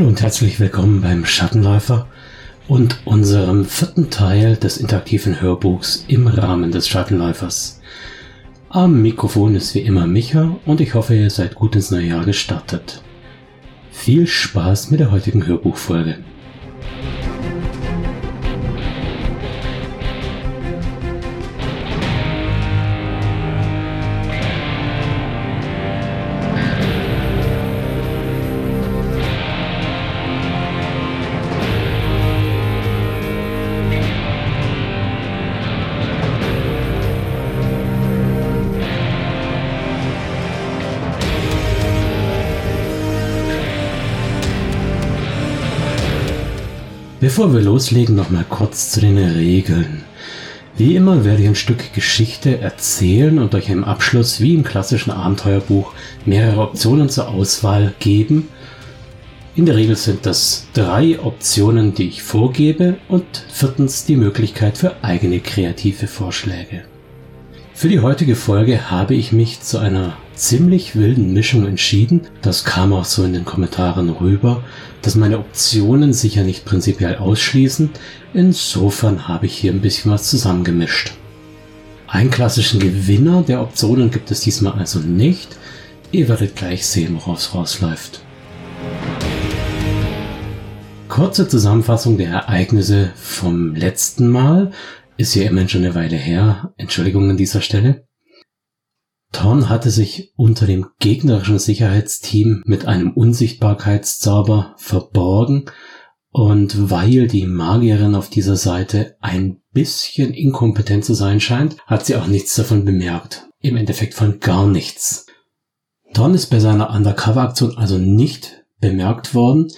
Hallo und herzlich willkommen beim Schattenläufer und unserem vierten Teil des interaktiven Hörbuchs im Rahmen des Schattenläufers. Am Mikrofon ist wie immer Micha und ich hoffe, ihr seid gut ins neue Jahr gestartet. Viel Spaß mit der heutigen Hörbuchfolge. Bevor wir loslegen, noch mal kurz zu den Regeln. Wie immer werde ich ein Stück Geschichte erzählen und euch im Abschluss wie im klassischen Abenteuerbuch mehrere Optionen zur Auswahl geben. In der Regel sind das drei Optionen, die ich vorgebe und viertens die Möglichkeit für eigene kreative Vorschläge. Für die heutige Folge habe ich mich zu einer ziemlich wilden Mischung entschieden. Das kam auch so in den Kommentaren rüber, dass meine Optionen sicher nicht prinzipiell ausschließen. Insofern habe ich hier ein bisschen was zusammengemischt. Einen klassischen Gewinner der Optionen gibt es diesmal also nicht. Ihr werdet gleich sehen, worauf es rausläuft. Kurze Zusammenfassung der Ereignisse vom letzten Mal. Ist ja immerhin schon eine Weile her. Entschuldigung an dieser Stelle. Thorn hatte sich unter dem gegnerischen Sicherheitsteam mit einem Unsichtbarkeitszauber verborgen und weil die Magierin auf dieser Seite ein bisschen inkompetent zu sein scheint, hat sie auch nichts davon bemerkt. Im Endeffekt von gar nichts. Thorn ist bei seiner Undercover-Aktion also nicht bemerkt worden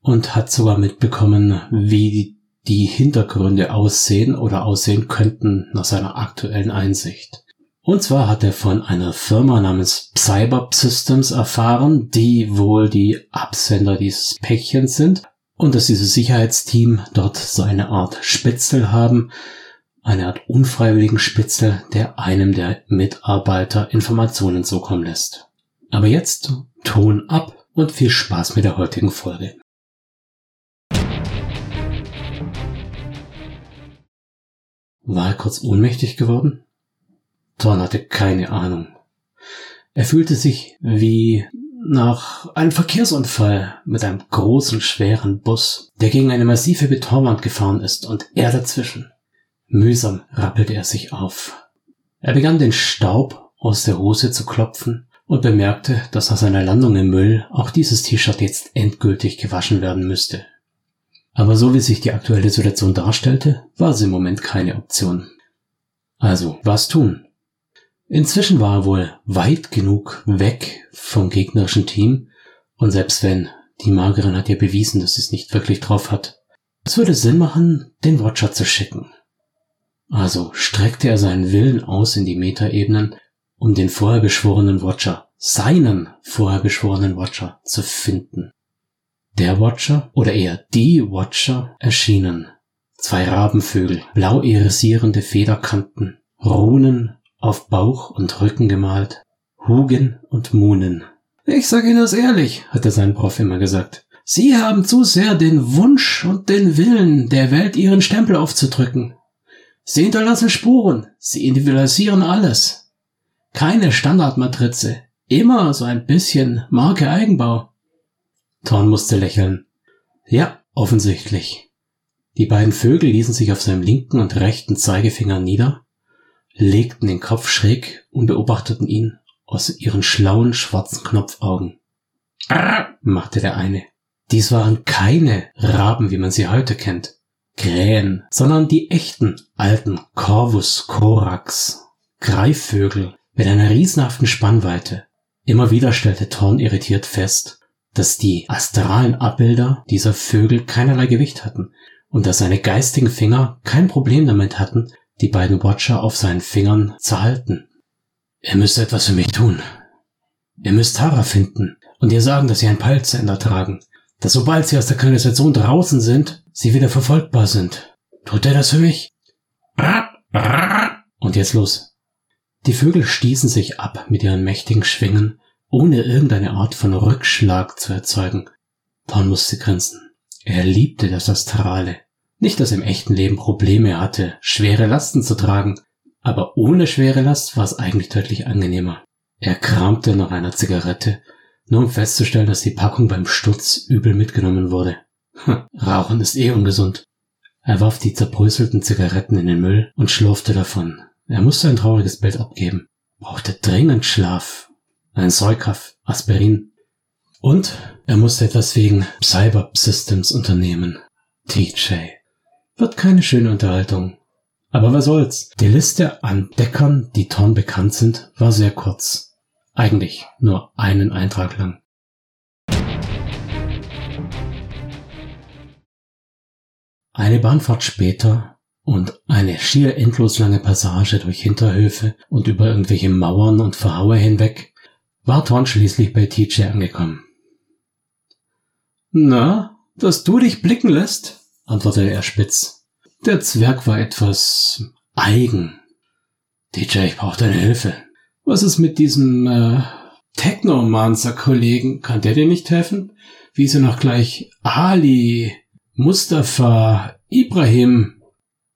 und hat sogar mitbekommen, wie die Hintergründe aussehen oder aussehen könnten nach seiner aktuellen Einsicht. Und zwar hat er von einer Firma namens Cyber Systems erfahren, die wohl die Absender dieses Päckchens sind und dass dieses Sicherheitsteam dort so eine Art Spitzel haben, eine Art unfreiwilligen Spitzel, der einem der Mitarbeiter Informationen zukommen lässt. Aber jetzt Ton ab und viel Spaß mit der heutigen Folge. War er kurz ohnmächtig geworden? Thorn hatte keine Ahnung. Er fühlte sich wie nach einem Verkehrsunfall mit einem großen, schweren Bus, der gegen eine massive Betonwand gefahren ist und er dazwischen. Mühsam rappelte er sich auf. Er begann den Staub aus der Hose zu klopfen und bemerkte, dass nach seiner Landung im Müll auch dieses T-Shirt jetzt endgültig gewaschen werden müsste. Aber so wie sich die aktuelle Situation darstellte, war es im Moment keine Option. Also, was tun? Inzwischen war er wohl weit genug weg vom gegnerischen Team und selbst wenn, die Magerin hat ja bewiesen, dass sie es nicht wirklich drauf hat. Es würde Sinn machen, den Watcher zu schicken. Also streckte er seinen Willen aus in die Metaebenen, um den vorher beschworenen Watcher, seinen vorher beschworenen Watcher zu finden. Der Watcher oder eher die Watcher erschienen. Zwei Rabenvögel, blau irisierende Federkanten, Runen auf Bauch und Rücken gemalt. Hugen und Munen. Ich sage Ihnen das ehrlich, hatte sein Prof immer gesagt. Sie haben zu sehr den Wunsch und den Willen, der Welt ihren Stempel aufzudrücken. Sie hinterlassen Spuren, sie individualisieren alles. Keine Standardmatrize, immer so ein bisschen Marke Eigenbau. Thorn musste lächeln. Ja, offensichtlich. Die beiden Vögel ließen sich auf seinem linken und rechten Zeigefinger nieder legten den Kopf schräg und beobachteten ihn aus ihren schlauen schwarzen Knopfaugen. Arr, machte der eine. Dies waren keine Raben, wie man sie heute kennt, Krähen, sondern die echten alten Corvus corax, Greifvögel mit einer riesenhaften Spannweite. Immer wieder stellte Thorn irritiert fest, dass die astralen Abbilder dieser Vögel keinerlei Gewicht hatten und dass seine geistigen Finger kein Problem damit hatten, die beiden Watcher auf seinen Fingern zu halten. Ihr müsst etwas für mich tun. Ihr müsst Tara finden und ihr sagen, dass sie ein Peilsender tragen, dass sobald sie aus der Kanalisation draußen sind, sie wieder verfolgbar sind. Tut er das für mich? Und jetzt los. Die Vögel stießen sich ab mit ihren mächtigen Schwingen, ohne irgendeine Art von Rückschlag zu erzeugen. Thorn musste grinsen. Er liebte das Astrale. Nicht, dass er im echten Leben Probleme hatte, schwere Lasten zu tragen, aber ohne schwere Last war es eigentlich deutlich angenehmer. Er kramte nach einer Zigarette, nur um festzustellen, dass die Packung beim Sturz übel mitgenommen wurde. Hm, Rauchen ist eh ungesund. Er warf die zerbröselten Zigaretten in den Müll und schlurfte davon. Er musste ein trauriges Bild abgeben, brauchte dringend Schlaf, ein Säukaff, Aspirin. Und er musste etwas wegen Cyber Systems unternehmen. TJ. Wird keine schöne Unterhaltung. Aber was soll's? Die Liste an Deckern, die Thorn bekannt sind, war sehr kurz. Eigentlich nur einen Eintrag lang. Eine Bahnfahrt später und eine schier endlos lange Passage durch Hinterhöfe und über irgendwelche Mauern und Verhaue hinweg war Thorn schließlich bei TJ angekommen. Na, dass du dich blicken lässt? Antwortete er spitz. Der Zwerg war etwas eigen. DJ, ich brauche deine Hilfe. Was ist mit diesem äh, Technomancer-Kollegen? Kann der dir nicht helfen? Wie sie noch gleich Ali, Mustafa, Ibrahim.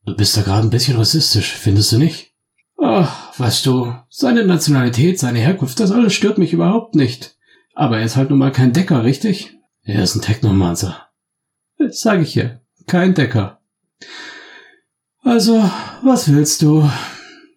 Du bist da gerade ein bisschen rassistisch, findest du nicht? Ach, weißt du, seine Nationalität, seine Herkunft, das alles stört mich überhaupt nicht. Aber er ist halt nun mal kein Decker, richtig? Er ist ein Technomancer. Jetzt sage ich hier, kein Decker. Also, was willst du?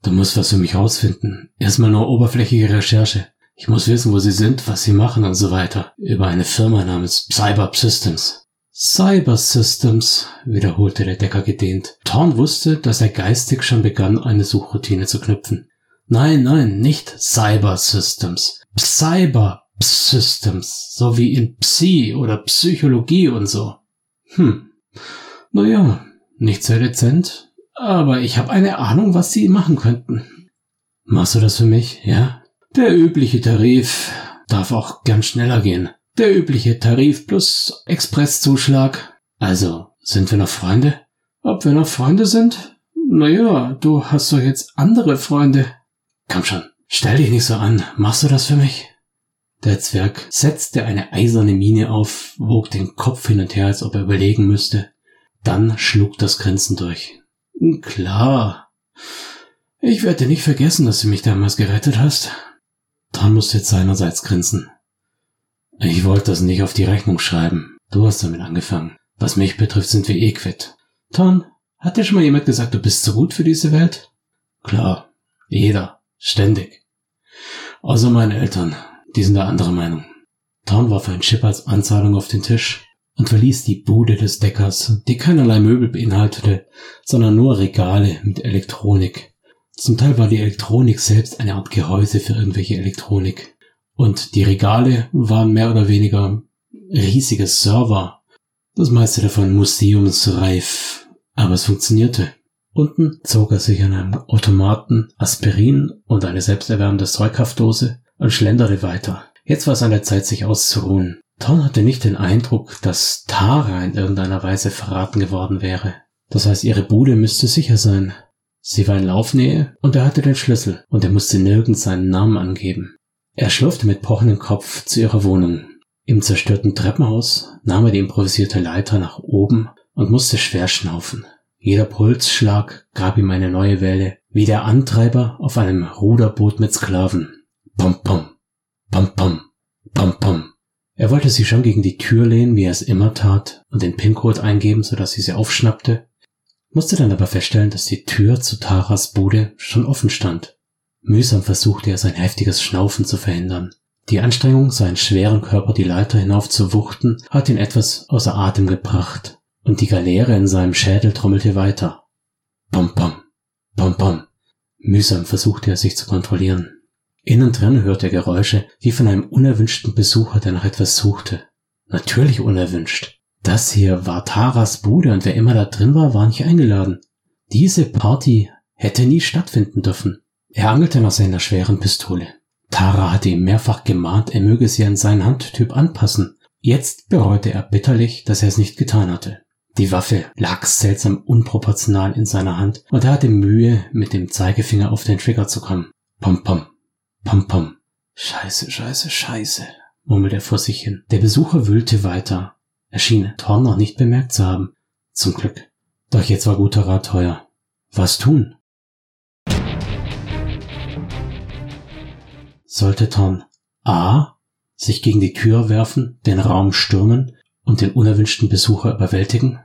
Du musst was für mich rausfinden. Erstmal nur oberflächliche Recherche. Ich muss wissen, wo sie sind, was sie machen und so weiter. Über eine Firma namens Cyber Systems. Cyber Systems, wiederholte der Decker gedehnt. Thorn wusste, dass er geistig schon begann, eine Suchroutine zu knüpfen. Nein, nein, nicht Cyber Systems. Cyber Systems. So wie in Psi oder Psychologie und so. Hm. Naja, nicht sehr dezent, aber ich habe eine Ahnung, was sie machen könnten. Machst du das für mich, ja? Der übliche Tarif darf auch gern schneller gehen. Der übliche Tarif plus Expresszuschlag. Also, sind wir noch Freunde? Ob wir noch Freunde sind? Naja, du hast doch jetzt andere Freunde. Komm schon, stell dich nicht so an. Machst du das für mich? Der Zwerg setzte eine eiserne Miene auf, wog den Kopf hin und her, als ob er überlegen müsste. Dann schlug das Grinsen durch. Klar. Ich werde nicht vergessen, dass du mich damals gerettet hast. Dann musste jetzt seinerseits grinsen. Ich wollte das nicht auf die Rechnung schreiben. Du hast damit angefangen. Was mich betrifft, sind wir eh quitt. Ton, hat dir schon mal jemand gesagt, du bist zu gut für diese Welt? Klar. Jeder. Ständig. Außer meine Eltern. Die sind der andere Meinung. Ton warf ein Chip als Anzahlung auf den Tisch und verließ die Bude des Deckers, die keinerlei Möbel beinhaltete, sondern nur Regale mit Elektronik. Zum Teil war die Elektronik selbst eine Art Gehäuse für irgendwelche Elektronik. Und die Regale waren mehr oder weniger riesige Server. Das meiste davon museumsreif. Aber es funktionierte. Unten zog er sich an einem Automaten Aspirin und eine selbsterwärmende Säughaftdose und schlenderte weiter. Jetzt war es an der Zeit, sich auszuruhen. Ton hatte nicht den Eindruck, dass Tara in irgendeiner Weise verraten geworden wäre. Das heißt, ihre Bude müsste sicher sein. Sie war in Laufnähe und er hatte den Schlüssel und er musste nirgends seinen Namen angeben. Er schlurfte mit pochendem Kopf zu ihrer Wohnung. Im zerstörten Treppenhaus nahm er die improvisierte Leiter nach oben und musste schwer schnaufen. Jeder Pulsschlag gab ihm eine neue Welle, wie der Antreiber auf einem Ruderboot mit Sklaven. Pom pom, pom pom, pom pom. Er wollte sie schon gegen die Tür lehnen, wie er es immer tat, und den PIN-Code eingeben, sodass sie sie aufschnappte, musste dann aber feststellen, dass die Tür zu Taras Bude schon offen stand. Mühsam versuchte er sein heftiges Schnaufen zu verhindern. Die Anstrengung, seinen schweren Körper die Leiter hinauf zu wuchten, hat ihn etwas außer Atem gebracht, und die Galeere in seinem Schädel trommelte weiter. Pom pom, pom pom. Mühsam versuchte er sich zu kontrollieren. Innen drin hörte er Geräusche wie von einem unerwünschten Besucher, der nach etwas suchte. Natürlich unerwünscht. Das hier war Taras Bude und wer immer da drin war, war nicht eingeladen. Diese Party hätte nie stattfinden dürfen. Er angelte nach seiner schweren Pistole. Tara hatte ihm mehrfach gemahnt, er möge sie an seinen Handtyp anpassen. Jetzt bereute er bitterlich, dass er es nicht getan hatte. Die Waffe lag seltsam unproportional in seiner Hand und er hatte Mühe, mit dem Zeigefinger auf den Trigger zu kommen. Pom pom, Pom pom. Scheiße, scheiße, scheiße, murmelte er vor sich hin. Der Besucher wühlte weiter. schien Thorn noch nicht bemerkt zu haben. Zum Glück. Doch jetzt war guter Rat teuer. Was tun? Sollte Thorn A. sich gegen die Tür werfen, den Raum stürmen und den unerwünschten Besucher überwältigen?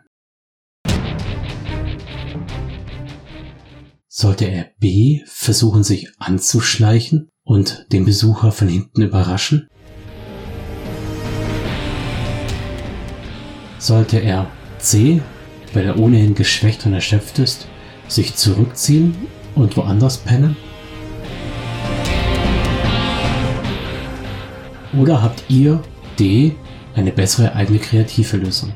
Sollte er B. versuchen, sich anzuschleichen und den Besucher von hinten überraschen? Sollte er C weil er ohnehin geschwächt und erschöpft ist, sich zurückziehen und woanders pennen? Oder habt ihr, D, eine bessere eigene kreative Lösung?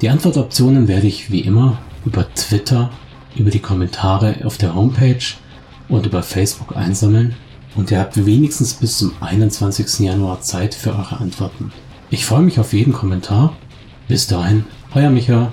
Die Antwortoptionen werde ich wie immer über Twitter, über die Kommentare auf der Homepage und über Facebook einsammeln und ihr habt wenigstens bis zum 21. Januar Zeit für eure Antworten. Ich freue mich auf jeden Kommentar. Bis dahin, euer Micha.